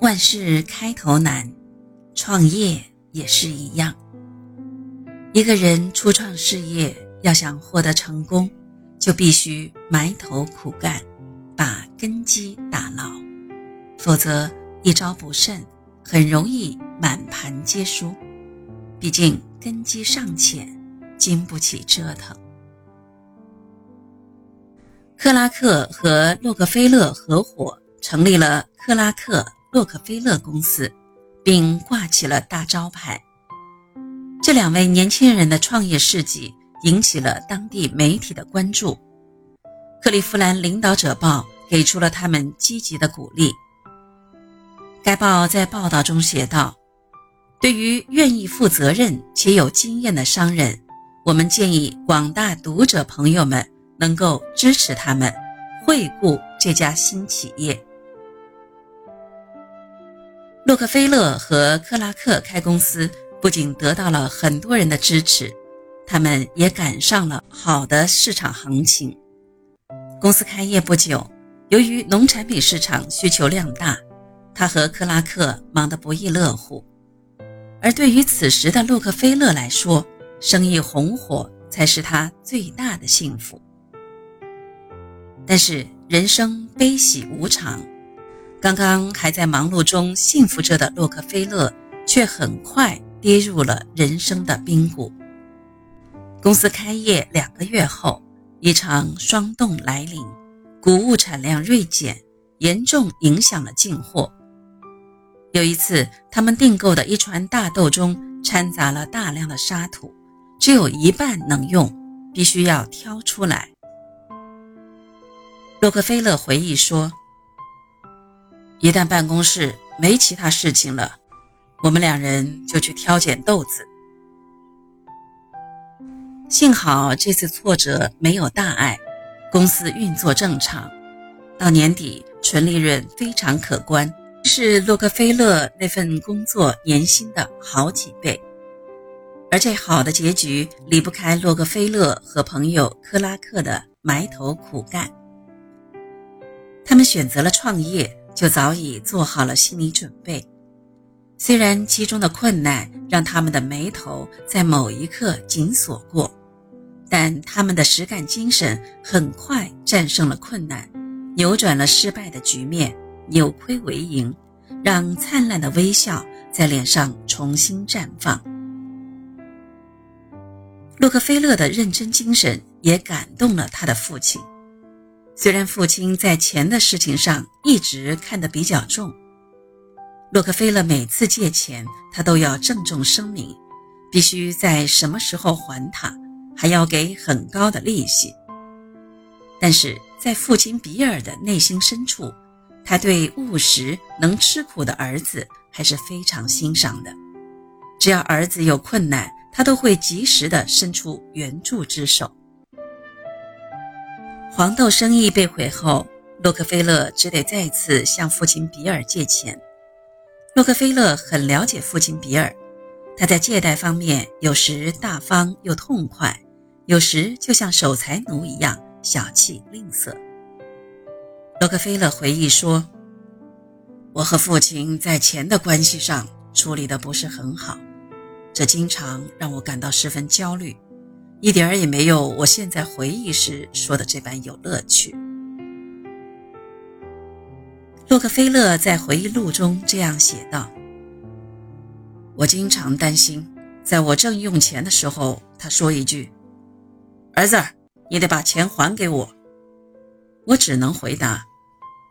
万事开头难，创业也是一样。一个人初创事业，要想获得成功，就必须埋头苦干，把根基打牢，否则一招不慎，很容易满盘皆输。毕竟根基尚浅，经不起折腾。克拉克和洛克菲勒合伙成立了克拉克洛克菲勒公司，并挂起了大招牌。这两位年轻人的创业事迹引起了当地媒体的关注，《克利夫兰领导者报》给出了他们积极的鼓励。该报在报道中写道：“对于愿意负责任且有经验的商人，我们建议广大读者朋友们。”能够支持他们惠顾这家新企业。洛克菲勒和克拉克开公司，不仅得到了很多人的支持，他们也赶上了好的市场行情。公司开业不久，由于农产品市场需求量大，他和克拉克忙得不亦乐乎。而对于此时的洛克菲勒来说，生意红火才是他最大的幸福。但是人生悲喜无常，刚刚还在忙碌中幸福着的洛克菲勒，却很快跌入了人生的冰谷。公司开业两个月后，一场霜冻来临，谷物产量锐减，严重影响了进货。有一次，他们订购的一船大豆中掺杂了大量的沙土，只有一半能用，必须要挑出来。洛克菲勒回忆说：“一旦办公室没其他事情了，我们两人就去挑拣豆子。幸好这次挫折没有大碍，公司运作正常，到年底纯利润非常可观，是洛克菲勒那份工作年薪的好几倍。而这好的结局离不开洛克菲勒和朋友克拉克的埋头苦干。”他们选择了创业，就早已做好了心理准备。虽然其中的困难让他们的眉头在某一刻紧锁过，但他们的实干精神很快战胜了困难，扭转了失败的局面，扭亏为盈，让灿烂的微笑在脸上重新绽放。洛克菲勒的认真精神也感动了他的父亲。虽然父亲在钱的事情上一直看得比较重，洛克菲勒每次借钱，他都要郑重声明，必须在什么时候还他，还要给很高的利息。但是在父亲比尔的内心深处，他对务实能吃苦的儿子还是非常欣赏的。只要儿子有困难，他都会及时的伸出援助之手。黄豆生意被毁后，洛克菲勒只得再次向父亲比尔借钱。洛克菲勒很了解父亲比尔，他在借贷方面有时大方又痛快，有时就像守财奴一样小气吝啬。洛克菲勒回忆说：“我和父亲在钱的关系上处理的不是很好，这经常让我感到十分焦虑。”一点儿也没有我现在回忆时说的这般有乐趣。洛克菲勒在回忆录中这样写道：“我经常担心，在我正用钱的时候，他说一句：‘儿子，你得把钱还给我。’我只能回答：‘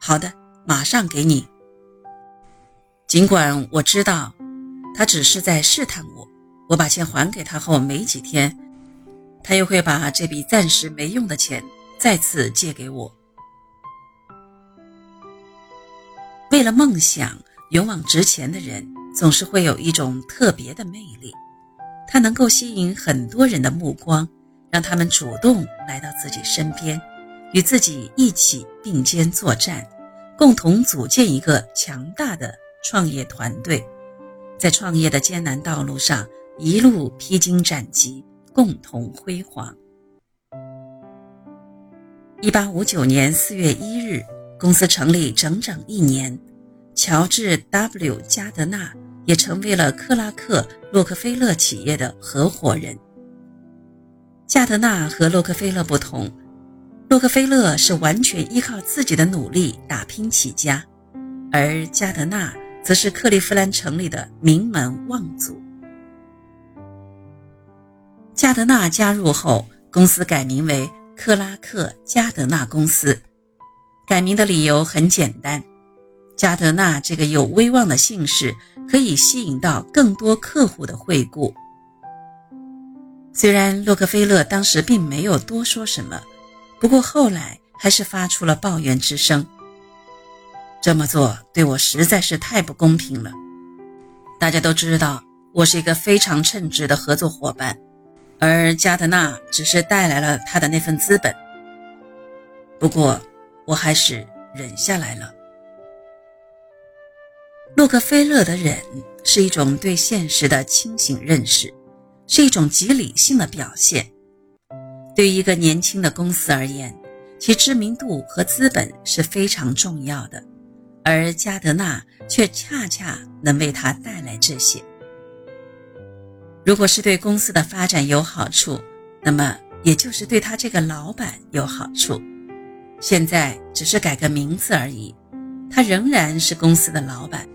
好的，马上给你。’尽管我知道，他只是在试探我。我把钱还给他后没几天。”他又会把这笔暂时没用的钱再次借给我。为了梦想勇往直前的人，总是会有一种特别的魅力，他能够吸引很多人的目光，让他们主动来到自己身边，与自己一起并肩作战，共同组建一个强大的创业团队，在创业的艰难道路上一路披荆斩棘。共同辉煌。一八五九年四月一日，公司成立整整一年，乔治 ·W· 加德纳也成为了克拉克·洛克菲勒企业的合伙人。加德纳和洛克菲勒不同，洛克菲勒是完全依靠自己的努力打拼起家，而加德纳则是克利夫兰城里的名门望族。加德纳加入后，公司改名为克拉克加德纳公司。改名的理由很简单。加德纳这个有威望的姓氏可以吸引到更多客户的惠顾。虽然洛克菲勒当时并没有多说什么，不过后来还是发出了抱怨之声。这么做对我实在是太不公平了。大家都知道我是一个非常称职的合作伙伴，而加德纳只是带来了他的那份资本。不过我还是忍下来了。洛克菲勒的忍是一种对现实的清醒认识，是一种极理性的表现。对于一个年轻的公司而言，其知名度和资本是非常重要的，而加德纳却恰恰能为他带来这些。如果是对公司的发展有好处，那么也就是对他这个老板有好处。现在只是改个名字而已，他仍然是公司的老板。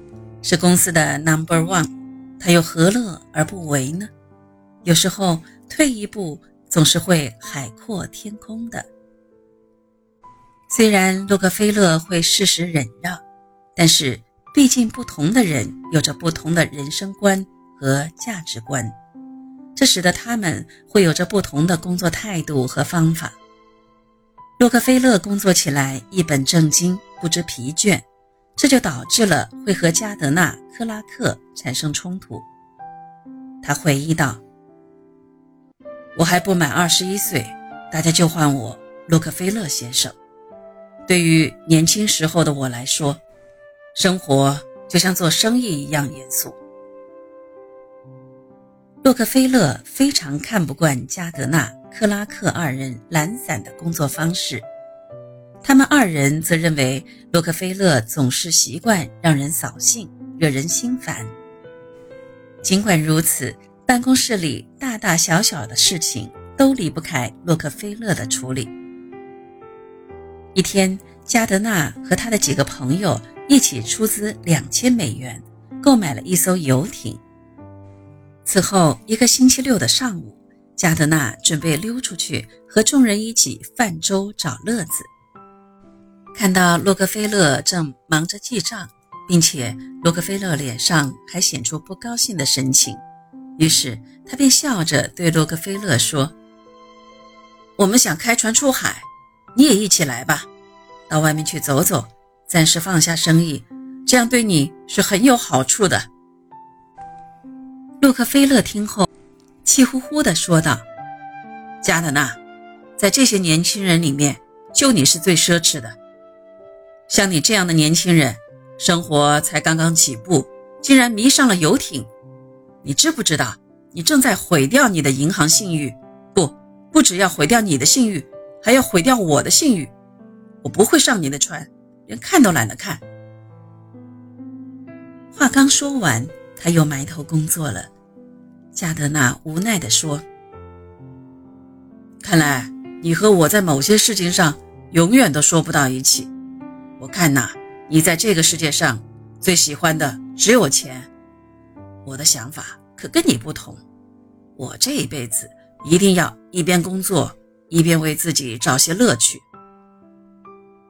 是公司的 Number One，他又何乐而不为呢？有时候退一步总是会海阔天空的。虽然洛克菲勒会适时忍让，但是毕竟不同的人有着不同的人生观和价值观，这使得他们会有着不同的工作态度和方法。洛克菲勒工作起来一本正经，不知疲倦。这就导致了会和加德纳·克拉克产生冲突。他回忆道：“我还不满二十一岁，大家就唤我洛克菲勒先生。对于年轻时候的我来说，生活就像做生意一样严肃。”洛克菲勒非常看不惯加德纳·克拉克二人懒散的工作方式。他们二人则认为洛克菲勒总是习惯让人扫兴，惹人心烦。尽管如此，办公室里大大小小的事情都离不开洛克菲勒的处理。一天，加德纳和他的几个朋友一起出资两千美元，购买了一艘游艇。此后一个星期六的上午，加德纳准备溜出去和众人一起泛舟找乐子。看到洛克菲勒正忙着记账，并且洛克菲勒脸上还显出不高兴的神情，于是他便笑着对洛克菲勒说：“我们想开船出海，你也一起来吧，到外面去走走，暂时放下生意，这样对你是很有好处的。”洛克菲勒听后，气呼呼地说道：“加德纳，在这些年轻人里面，就你是最奢侈的。”像你这样的年轻人，生活才刚刚起步，竟然迷上了游艇，你知不知道？你正在毁掉你的银行信誉，不，不只要毁掉你的信誉，还要毁掉我的信誉。我不会上你的船，连看都懒得看。话刚说完，他又埋头工作了。加德纳无奈地说：“看来你和我在某些事情上永远都说不到一起。”我看呐，你在这个世界上最喜欢的只有钱。我的想法可跟你不同，我这一辈子一定要一边工作一边为自己找些乐趣。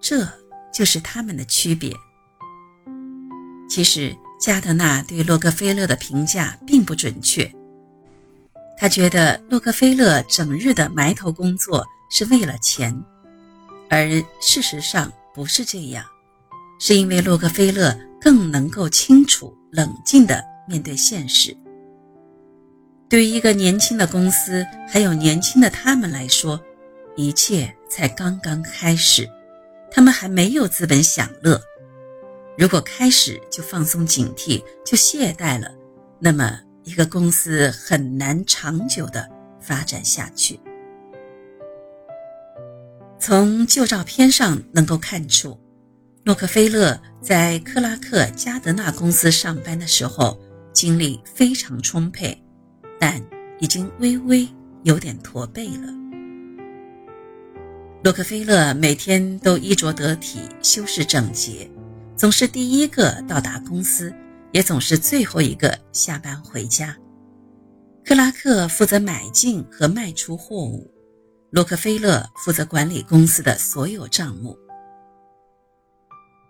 这就是他们的区别。其实加德纳对洛克菲勒的评价并不准确，他觉得洛克菲勒整日的埋头工作是为了钱，而事实上。不是这样，是因为洛克菲勒更能够清楚、冷静地面对现实。对于一个年轻的公司，还有年轻的他们来说，一切才刚刚开始，他们还没有资本享乐。如果开始就放松警惕，就懈怠了，那么一个公司很难长久的发展下去。从旧照片上能够看出，洛克菲勒在克拉克加德纳公司上班的时候，精力非常充沛，但已经微微有点驼背了。洛克菲勒每天都衣着得体、修饰整洁，总是第一个到达公司，也总是最后一个下班回家。克拉克负责买进和卖出货物，洛克菲勒负责管理公司的所有账目。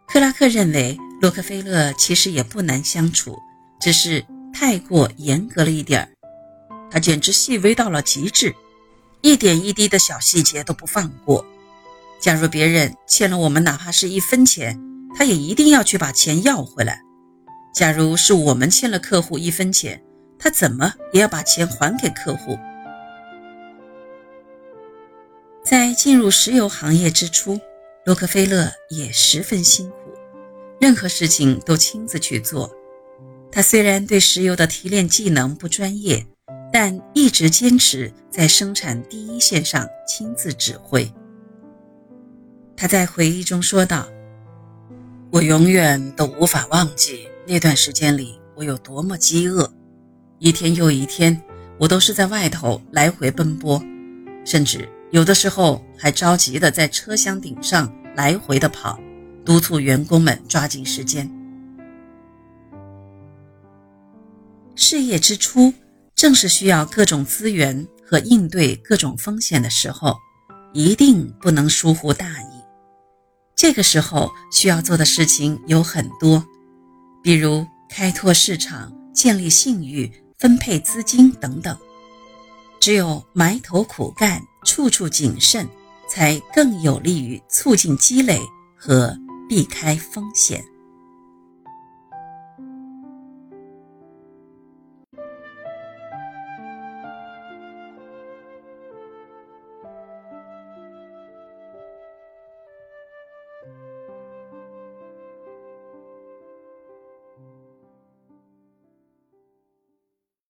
克拉克认为洛克菲勒其实也不难相处，只是太过严格了一点儿。他简直细微到了极致，一点一滴的小细节都不放过。假如别人欠了我们哪怕是一分钱，他也一定要去把钱要回来。假如是我们欠了客户一分钱，他怎么也要把钱还给客户。在进入石油行业之初，洛克菲勒也十分辛苦。任何事情都亲自去做。他虽然对石油的提炼技能不专业，但一直坚持在生产第一线上亲自指挥。他在回忆中说道：“我永远都无法忘记那段时间里我有多么饥饿，一天又一天，我都是在外头来回奔波，甚至有的时候还着急的在车厢顶上来回的跑。”督促员工们抓紧时间。事业之初，正是需要各种资源和应对各种风险的时候，一定不能疏忽大意。这个时候需要做的事情有很多，比如开拓市场、建立信誉、分配资金等等。只有埋头苦干、处处谨慎，才更有利于促进积累和。避开风险。